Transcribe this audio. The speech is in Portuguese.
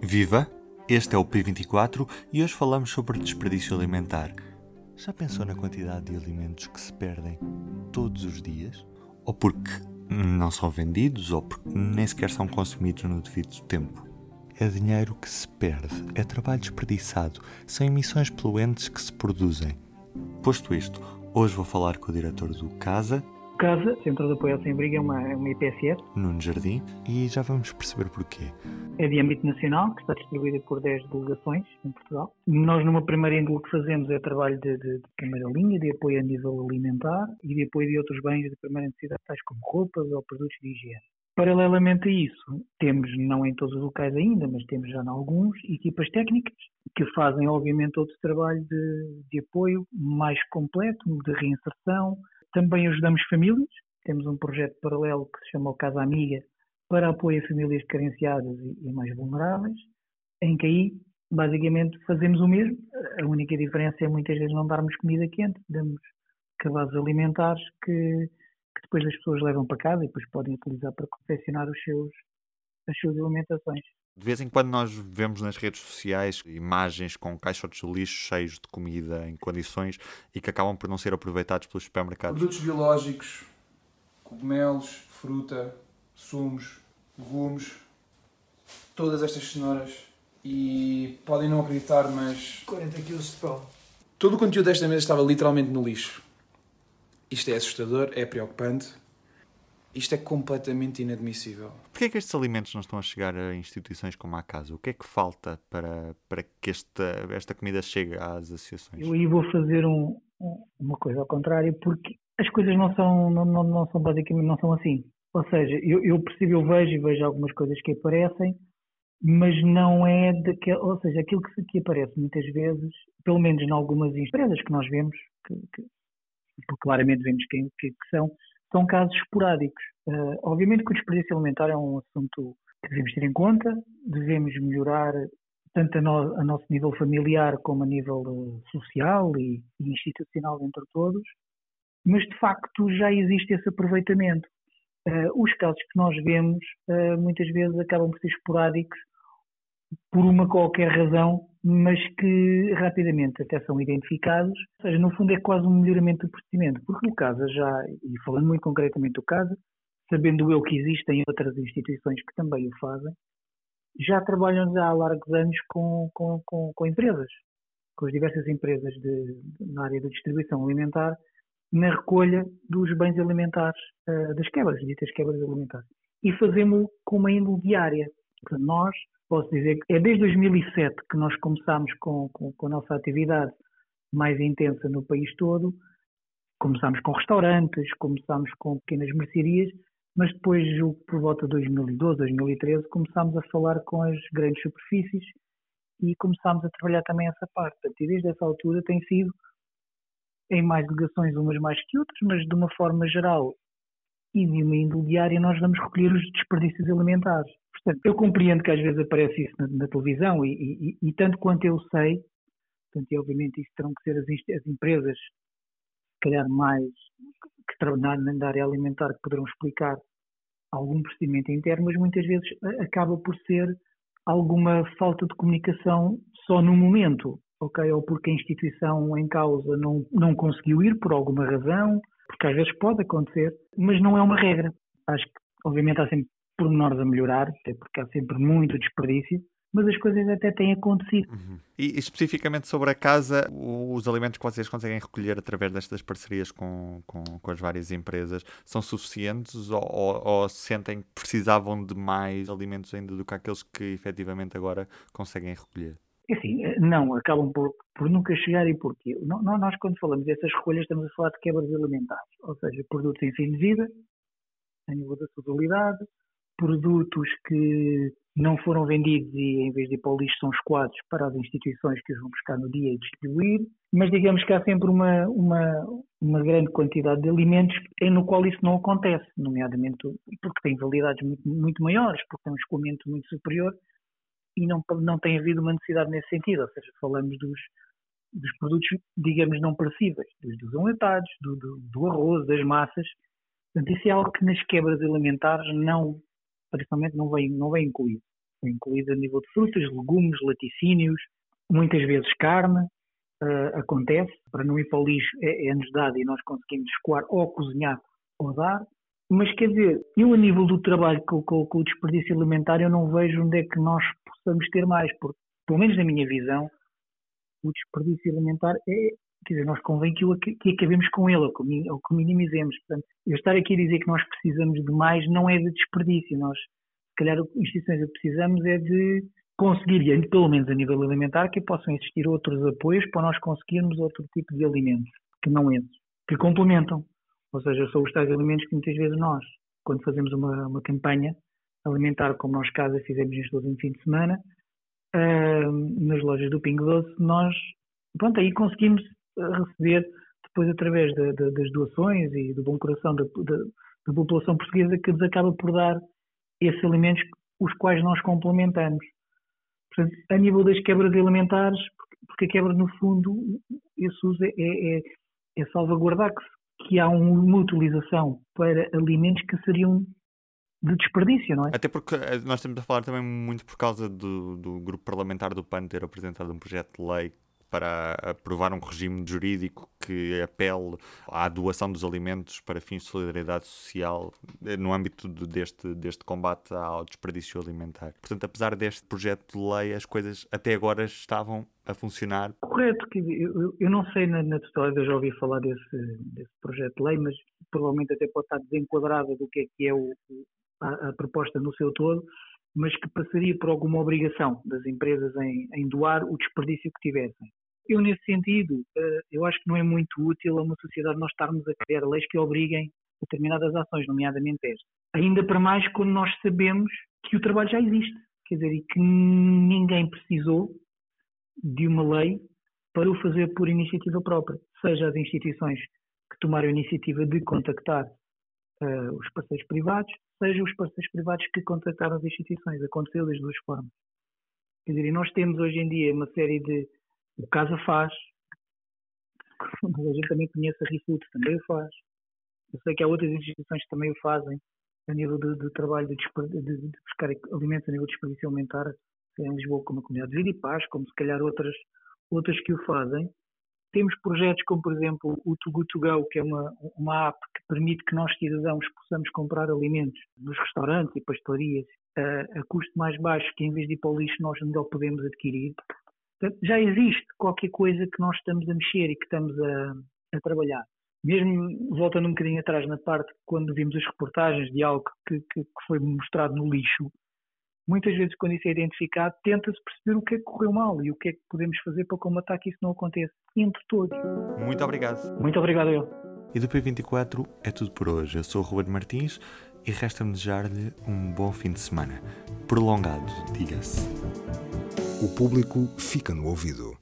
Viva! Este é o P24 e hoje falamos sobre desperdício alimentar. Já pensou na quantidade de alimentos que se perdem todos os dias? Ou porque não são vendidos ou porque nem sequer são consumidos no devido tempo? É dinheiro que se perde, é trabalho desperdiçado, são emissões poluentes que se produzem. Posto isto, hoje vou falar com o diretor do CASA, CASA, Centro de Apoio ao Sem-Abrigo, é uma, uma IPSS. Nuno Jardim, e já vamos perceber porquê. É de âmbito nacional, que está distribuída por 10 delegações em Portugal. Nós, numa primeira índole, que fazemos é trabalho de, de, de, primeira linha, de apoio a nível alimentar e de apoio de outros bens de primeira necessidade, tais como roupas ou produtos de higiene. Paralelamente a isso, temos, não em todos os locais ainda, mas temos já em alguns, equipas técnicas que fazem, obviamente, outro trabalho de, de apoio mais completo, de reinserção, também ajudamos famílias, temos um projeto paralelo que se chama o Casa Amiga para apoio a famílias carenciadas e, mais vulneráveis, em que aí basicamente fazemos o mesmo. A única diferença é muitas vezes não darmos comida quente, damos cabazes alimentares que, que depois as pessoas levam para casa e depois podem utilizar para confeccionar os seus, as suas alimentações. De vez em quando nós vemos nas redes sociais imagens com caixotes de lixo cheios de comida em condições e que acabam por não ser aproveitados pelos supermercados. Produtos biológicos, cogumelos, fruta, sumos, legumes, todas estas cenouras e podem não acreditar, mas 40 kg de pão. Todo o conteúdo desta mesa estava literalmente no lixo. Isto é assustador, é preocupante isto é completamente inadmissível. Porquê é que estes alimentos não estão a chegar a instituições como a casa? O que é que falta para, para que esta, esta comida chegue às associações? Eu aí vou fazer um, uma coisa ao contrário, porque as coisas não são, não, não, não são basicamente não são assim. Ou seja, eu, eu percebo, eu vejo e vejo algumas coisas que aparecem, mas não é daquele, ou seja, aquilo que, que aparece muitas vezes, pelo menos em algumas empresas que nós vemos, que, que claramente vemos quem que, que são, são casos esporádicos. Uh, obviamente que o desperdício alimentar é um assunto que devemos ter em conta, devemos melhorar tanto a, no, a nosso nível familiar como a nível uh, social e, e, institucional entre todos, mas de facto já existe esse aproveitamento. Uh, os casos que nós vemos muitas vezes acabam por ser esporádicos por uma qualquer razão, mas que rapidamente até são identificados. Ou seja, no fundo é quase um melhoramento do procedimento, porque no caso já, e falando muito concretamente do caso, sabendo eu que existem outras instituições que também o fazem, já trabalham já há largos anos com, com, com, com empresas, com as diversas empresas de, na área da distribuição alimentar, na recolha dos bens alimentares, uh, das quebras, ditas quebras alimentares. E fazemos com uma índole diária. Portanto, nós posso dizer que é desde 2007 que nós começámos com, com, com a nossa atividade mais intensa no país todo. Começámos com restaurantes, começámos com pequenas mercearias, mas depois, por volta de 2012, 2013, começámos a falar com as grandes superfícies e começámos a trabalhar também essa parte. e desde essa altura tem sido em mais delegações, umas mais que outras, mas de uma forma geral e de uma diária, nós vamos recolher os desperdícios alimentares. Portanto, eu compreendo que às vezes aparece isso na, na televisão e, e, e, tanto quanto eu sei, portanto, e obviamente isso terão que ser as, as empresas, se calhar mais que trabalham na área alimentar, que poderão explicar algum procedimento interno, mas muitas vezes acaba por ser alguma falta de comunicação só no momento, ok? Ou porque a instituição em causa não, não conseguiu ir por alguma razão, porque às vezes pode acontecer, mas não é uma regra. Acho que, obviamente, há sempre pormenores a melhorar, até porque há sempre muito desperdício, mas as coisas até têm acontecido. Uhum. E, especificamente sobre a casa, os alimentos que vocês conseguem recolher através destas parcerias com, com, com as várias empresas são suficientes ou, ou, ou, sentem que precisavam de mais alimentos ainda do que aqueles que efetivamente agora conseguem recolher? É assim, não, acabam por, por nunca chegar e porquê? Nós, quando falamos dessas recolhas, estamos a falar de quebras alimentares, ou seja, produtos em fim de vida, a nível da sazonalidade, produtos que não foram vendidos e em vez de ir para o lixo são escoados para as instituições que os vão buscar no dia e distribuir, mas digamos que há sempre uma, uma, uma grande quantidade de alimentos no qual isso não acontece, nomeadamente porque têm validades muito, muito maiores, porque têm um escoamento muito superior e não, não tem havido uma necessidade nesse sentido, ou seja, falamos dos, dos produtos, digamos, não perecíveis, dos, dos do, do, do arroz, das massas, Portanto, isso é algo que nas quebras alimentares não, principalmente não vem, não vem incluído. Vem incluído a nível de frutas, legumes, laticínios, muitas vezes carne, uh, acontece, para não ir para o lixo é, é-nos dado e nós conseguimos escoar ou cozinhar ou dar, mas quer dizer, eu a nível do trabalho com, com, com, o desperdício alimentar eu não vejo onde é que nós possamos ter mais, porque, pelo menos na minha visão, o desperdício alimentar é, quer dizer, nós convém que, que acabemos com ele, ou que, ou que minimizemos. Portanto, eu estar aqui a dizer que nós precisamos de mais não é de desperdício, nós, se calhar, instituições que precisamos é de conseguir, pelo menos a nível alimentar, que possam existir outros apoios para nós conseguirmos outro tipo de alimentos, que não esses, que complementam. Ou seja, são os tais alimentos que muitas vezes nós, quando fazemos uma, uma campanha alimentar, como nós casa fizemos isto último fim de semana, uh, nas lojas do Pingo Doce, nós, pronto, aí conseguimos receber, depois através de, de, das doações e do bom coração da, da população portuguesa, que nos acaba por dar esses alimentos os quais nós complementamos. Portanto, a nível das quebras alimentares, porque a quebra, no fundo, esse uso é, é, é salvaguardar que, que há uma utilização para alimentos que seriam de desperdício, não é? Até porque eh, nós estamos a falar também muito por causa do, do grupo parlamentar do PAN ter apresentado um projeto de lei para aprovar um regime jurídico que apele à doação dos alimentos para fins de solidariedade social eh, no âmbito deste, deste combate ao desperdício alimentar. Portanto, apesar deste projeto de lei, as coisas até agora estavam a funcionar. Correto, eu, eu não sei na, na totalidade, eu já ouvi falar desse, desse projeto de lei, mas provavelmente até pode estar desenquadrada do que é que é o, a, a proposta no seu todo, mas que passaria por alguma obrigação das empresas em, em doar o desperdício que tivessem. Eu, nesse sentido, eh, eu acho que não é muito útil a uma sociedade nós estarmos a criar leis que obriguem determinadas ações, nomeadamente esta. Ainda para mais quando nós sabemos que o trabalho já existe. Quer dizer, e que ninguém precisou de uma lei para o fazer por iniciativa própria. Seja as instituições que tomaram a iniciativa de contactar uh, os parceiros privados, seja os parceiros privados que contactaram as instituições. Aconteceu das duas formas. Quer dizer, nós temos hoje em dia uma série de o Casa faz, mas a gente também conhece a ReFood, também o faz. Eu sei que há outras instituições que também o fazem, a nível de, de trabalho de, de, de, buscar alimentos a nível de desperdício alimentar, em Lisboa como a Comunidade de Vida e Paz, como se calhar outras, outras que o fazem. Temos projetos como, por exemplo, o Too Good To Go, que é uma, uma app que permite que nós, cidadãos, possamos comprar alimentos nos restaurantes e pastelarias a, a custo mais baixo, que em vez de ir para o lixo nós ainda o podemos adquirir. Portanto, já existe qualquer coisa que nós estamos a mexer e que estamos a, a trabalhar. Mesmo voltando um bocadinho atrás na parte quando vimos as reportagens de algo que, que, que foi mostrado no lixo, muitas vezes quando isso é identificado, tenta-se perceber o que é que correu mal e o que é que podemos fazer para combatar que isso não aconteça entre todos. Muito obrigado. Muito obrigado eu. E do P24 é tudo por hoje. Eu sou o Ruben Martins e resta-me desejar-lhe um bom fim de semana. Prolongado, diga-se. O público fica no ouvido.